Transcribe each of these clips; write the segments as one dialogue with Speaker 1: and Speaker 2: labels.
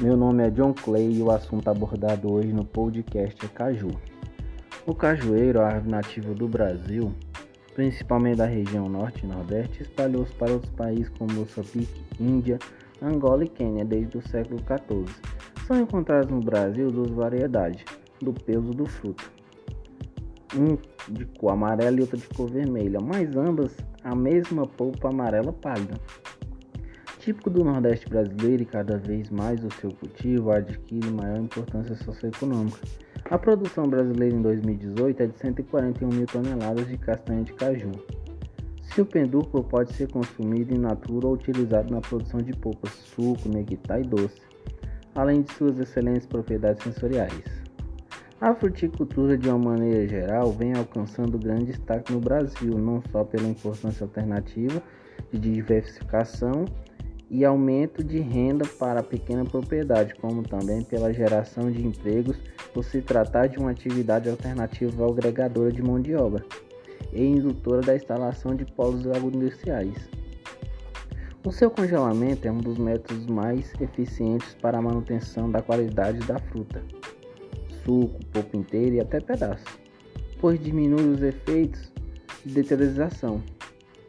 Speaker 1: Meu nome é John Clay e o assunto abordado hoje no podcast é caju. O cajueiro a árvore nativa do Brasil, principalmente da região norte e nordeste, espalhou-se para outros países como Moçambique, Índia, Angola e Quênia desde o século XIV. São encontradas no Brasil duas variedades do peso do fruto, um de cor amarela e outra de cor vermelha, mas ambas a mesma polpa amarela pálida. Típico do Nordeste brasileiro e cada vez mais o seu cultivo adquire maior importância socioeconômica. A produção brasileira em 2018 é de 141 mil toneladas de castanha de caju. Se o pendúculo pode ser consumido in natura ou utilizado na produção de polpas, suco, neguitá e doce, além de suas excelentes propriedades sensoriais. A fruticultura, de uma maneira geral, vem alcançando grande destaque no Brasil, não só pela importância alternativa de diversificação e aumento de renda para a pequena propriedade, como também pela geração de empregos por se tratar de uma atividade alternativa agregadora de mão de obra e indutora da instalação de polos agroindustriais. O seu congelamento é um dos métodos mais eficientes para a manutenção da qualidade da fruta, suco, polpa inteira e até pedaço, pois diminui os efeitos de deteriorização.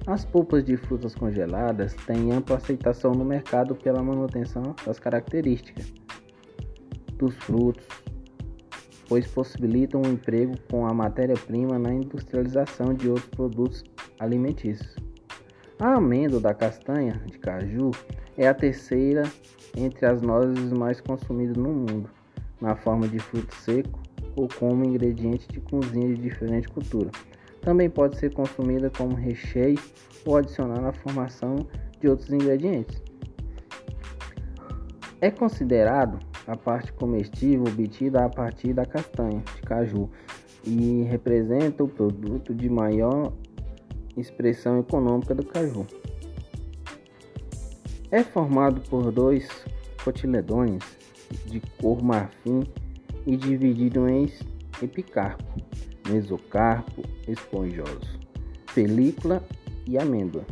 Speaker 1: As polpas de frutas congeladas têm ampla aceitação no mercado pela manutenção das características dos frutos, pois possibilitam o um emprego com a matéria-prima na industrialização de outros produtos alimentícios. A amêndoa da castanha de caju é a terceira entre as nozes mais consumidas no mundo, na forma de fruto seco ou como ingrediente de cozinha de diferente cultura. Também pode ser consumida como recheio ou adicionar na formação de outros ingredientes. É considerado a parte comestível obtida a partir da castanha de caju e representa o produto de maior expressão econômica do caju. É formado por dois cotiledôneos de cor marfim e dividido em epicarpo mesocarpo esponjoso, película e amêndoa.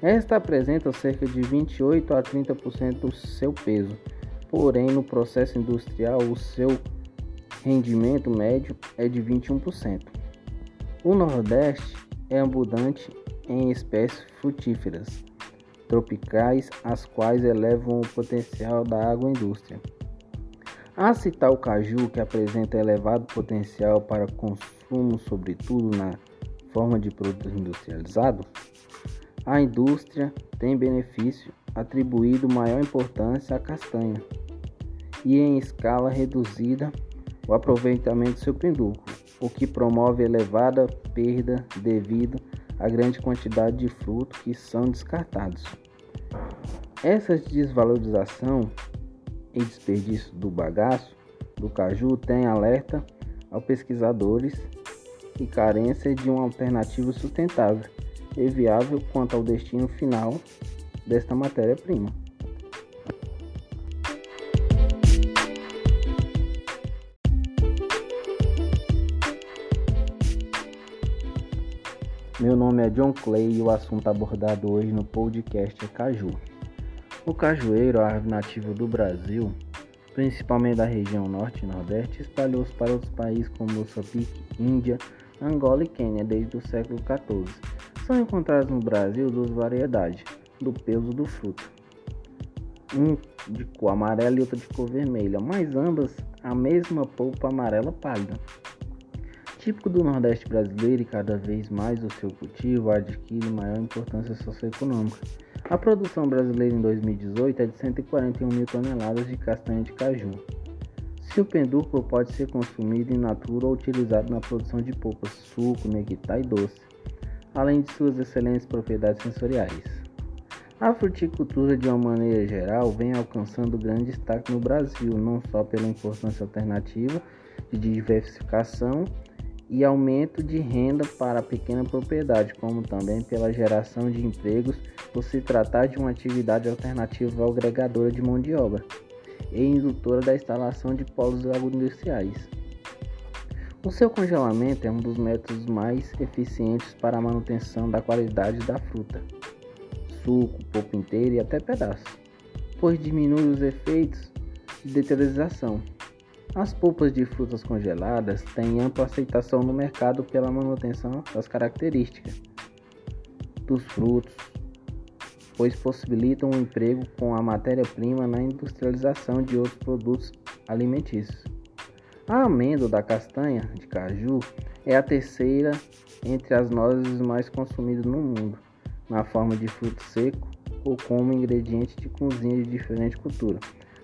Speaker 1: Esta apresenta cerca de 28 a 30% do seu peso, porém no processo industrial o seu rendimento médio é de 21%. O Nordeste é abundante em espécies frutíferas tropicais, as quais elevam o potencial da agroindústria. A citar o caju, que apresenta elevado potencial para consumo, sobretudo na forma de produto industrializado, a indústria tem benefício atribuído maior importância à castanha e em escala reduzida o aproveitamento do seu pendúculo, o que promove elevada perda devido à grande quantidade de frutos que são descartados. Essa desvalorização e desperdício do bagaço do caju tem alerta aos pesquisadores e carência de uma alternativa sustentável e viável quanto ao destino final desta matéria-prima. Meu nome é John Clay e o assunto abordado hoje no podcast é caju. O cajueiro, a árvore nativa do Brasil, principalmente da região norte e nordeste, espalhou-se para outros países como Moçambique, Índia, Angola e Quênia desde o século XIV. São encontradas no Brasil duas variedades do peso do fruto, um de cor amarela e outra de cor vermelha, mas ambas a mesma polpa amarela pálida. Típico do Nordeste brasileiro e cada vez mais o seu cultivo adquire maior importância socioeconômica. A produção brasileira em 2018 é de 141 mil toneladas de castanha de caju. Se o pode ser consumido in natura ou utilizado na produção de polpas, suco, neguitá e doce, além de suas excelentes propriedades sensoriais. A fruticultura, de uma maneira geral, vem alcançando grande destaque no Brasil, não só pela importância alternativa de diversificação e aumento de renda para a pequena propriedade, como também pela geração de empregos por se tratar de uma atividade alternativa agregadora de mão de obra e indutora da instalação de polos agroindustriais. O seu congelamento é um dos métodos mais eficientes para a manutenção da qualidade da fruta, suco, polpa inteira e até pedaço, pois diminui os efeitos de deteriorização. As polpas de frutas congeladas têm ampla aceitação no mercado pela manutenção das características dos frutos, pois possibilitam o emprego com a matéria-prima na industrialização de outros produtos alimentícios. A amêndoa da castanha de caju é a terceira entre as nozes mais consumidas no mundo, na forma de fruto seco ou como ingrediente de cozinha de diferente cultura.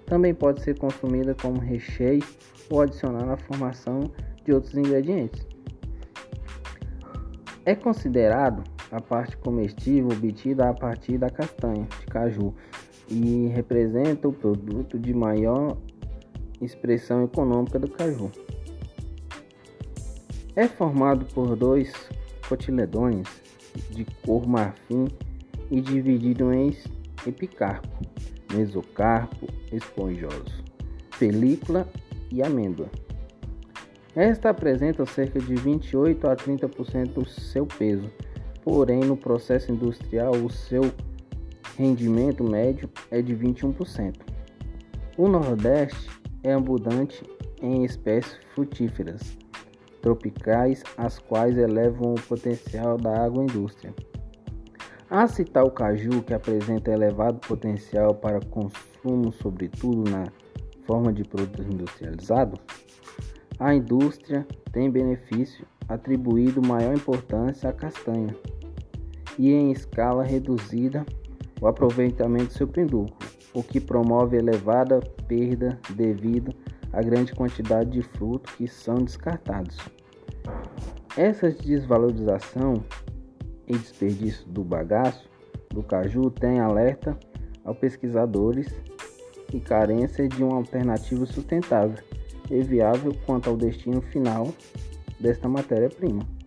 Speaker 1: Também pode ser consumida como recheio ou adicionar na formação de outros ingredientes. É considerado a parte comestível obtida a partir da castanha de caju e representa o produto de maior expressão econômica do caju. É formado por dois cotiledôneos de cor marfim e dividido em epicarpo, mesocarpo esponjoso, película e amêndoa. Esta apresenta cerca de 28 a 30% do seu peso porém no processo industrial o seu rendimento médio é de 21%. O Nordeste é abundante em espécies frutíferas tropicais, as quais elevam o potencial da agroindústria. A citar o caju, que apresenta elevado potencial para consumo, sobretudo na forma de produto industrializado, a indústria tem benefício atribuído maior importância à castanha e em escala reduzida o aproveitamento do seu produto, o que promove elevada perda devido à grande quantidade de frutos que são descartados. Essa desvalorização e desperdício do bagaço do caju tem alerta aos pesquisadores e carência de uma alternativa sustentável e viável quanto ao destino final desta matéria-prima.